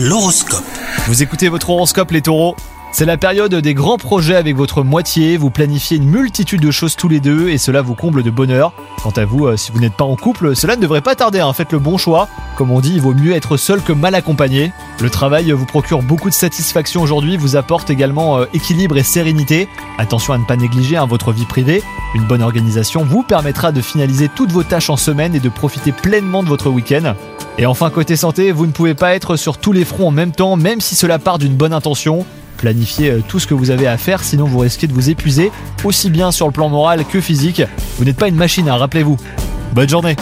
L'horoscope. Vous écoutez votre horoscope les taureaux c'est la période des grands projets avec votre moitié, vous planifiez une multitude de choses tous les deux et cela vous comble de bonheur. Quant à vous, euh, si vous n'êtes pas en couple, cela ne devrait pas tarder, hein. faites le bon choix. Comme on dit, il vaut mieux être seul que mal accompagné. Le travail vous procure beaucoup de satisfaction aujourd'hui, vous apporte également euh, équilibre et sérénité. Attention à ne pas négliger hein, votre vie privée. Une bonne organisation vous permettra de finaliser toutes vos tâches en semaine et de profiter pleinement de votre week-end. Et enfin, côté santé, vous ne pouvez pas être sur tous les fronts en même temps, même si cela part d'une bonne intention. Planifiez euh, tout ce que vous avez à faire, sinon vous risquez de vous épuiser, aussi bien sur le plan moral que physique. Vous n'êtes pas une machine, hein, rappelez-vous. Bonne journée